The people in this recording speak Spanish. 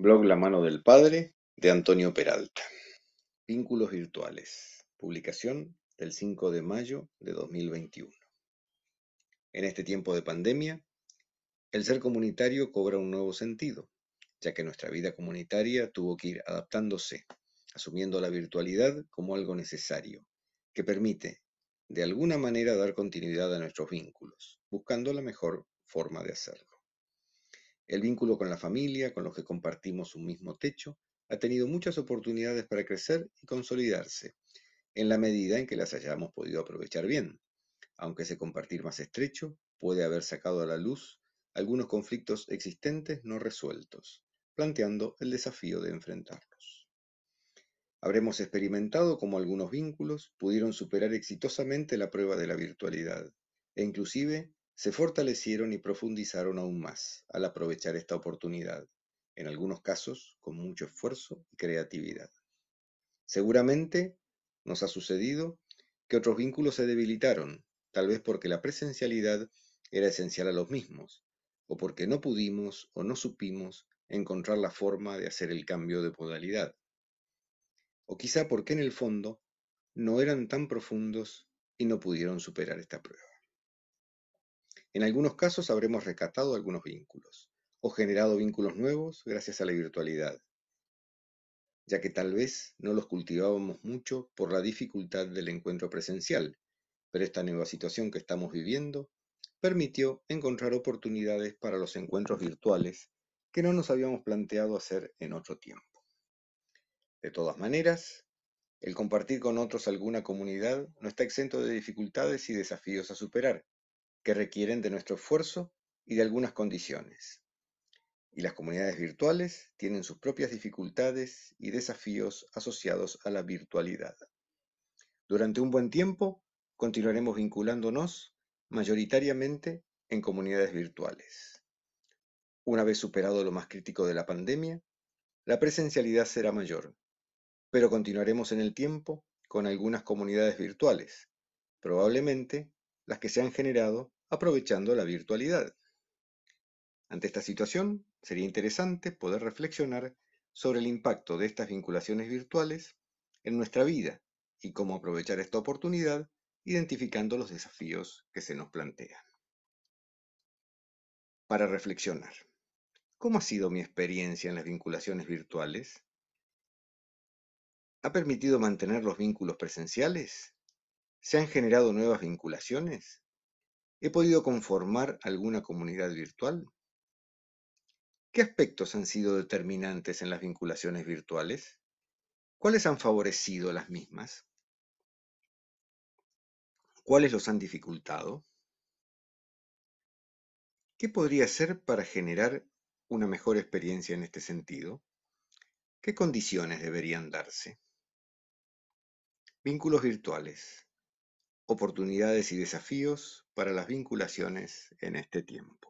Blog La mano del padre de Antonio Peralta. Vínculos virtuales. Publicación del 5 de mayo de 2021. En este tiempo de pandemia, el ser comunitario cobra un nuevo sentido, ya que nuestra vida comunitaria tuvo que ir adaptándose, asumiendo la virtualidad como algo necesario, que permite, de alguna manera, dar continuidad a nuestros vínculos, buscando la mejor forma de hacerlo. El vínculo con la familia, con los que compartimos un mismo techo, ha tenido muchas oportunidades para crecer y consolidarse, en la medida en que las hayamos podido aprovechar bien, aunque ese compartir más estrecho puede haber sacado a la luz algunos conflictos existentes no resueltos, planteando el desafío de enfrentarlos. Habremos experimentado cómo algunos vínculos pudieron superar exitosamente la prueba de la virtualidad, e inclusive se fortalecieron y profundizaron aún más al aprovechar esta oportunidad, en algunos casos con mucho esfuerzo y creatividad. Seguramente nos ha sucedido que otros vínculos se debilitaron, tal vez porque la presencialidad era esencial a los mismos, o porque no pudimos o no supimos encontrar la forma de hacer el cambio de modalidad. O quizá porque en el fondo no eran tan profundos y no pudieron superar esta prueba. En algunos casos habremos recatado algunos vínculos o generado vínculos nuevos gracias a la virtualidad, ya que tal vez no los cultivábamos mucho por la dificultad del encuentro presencial, pero esta nueva situación que estamos viviendo permitió encontrar oportunidades para los encuentros virtuales que no nos habíamos planteado hacer en otro tiempo. De todas maneras, el compartir con otros alguna comunidad no está exento de dificultades y desafíos a superar, que requieren de nuestro esfuerzo y de algunas condiciones. Y las comunidades virtuales tienen sus propias dificultades y desafíos asociados a la virtualidad. Durante un buen tiempo continuaremos vinculándonos mayoritariamente en comunidades virtuales. Una vez superado lo más crítico de la pandemia, la presencialidad será mayor, pero continuaremos en el tiempo con algunas comunidades virtuales, probablemente las que se han generado aprovechando la virtualidad. Ante esta situación, sería interesante poder reflexionar sobre el impacto de estas vinculaciones virtuales en nuestra vida y cómo aprovechar esta oportunidad identificando los desafíos que se nos plantean. Para reflexionar, ¿cómo ha sido mi experiencia en las vinculaciones virtuales? ¿Ha permitido mantener los vínculos presenciales? ¿Se han generado nuevas vinculaciones? ¿He podido conformar alguna comunidad virtual? ¿Qué aspectos han sido determinantes en las vinculaciones virtuales? ¿Cuáles han favorecido las mismas? ¿Cuáles los han dificultado? ¿Qué podría hacer para generar una mejor experiencia en este sentido? ¿Qué condiciones deberían darse? Vínculos virtuales oportunidades y desafíos para las vinculaciones en este tiempo.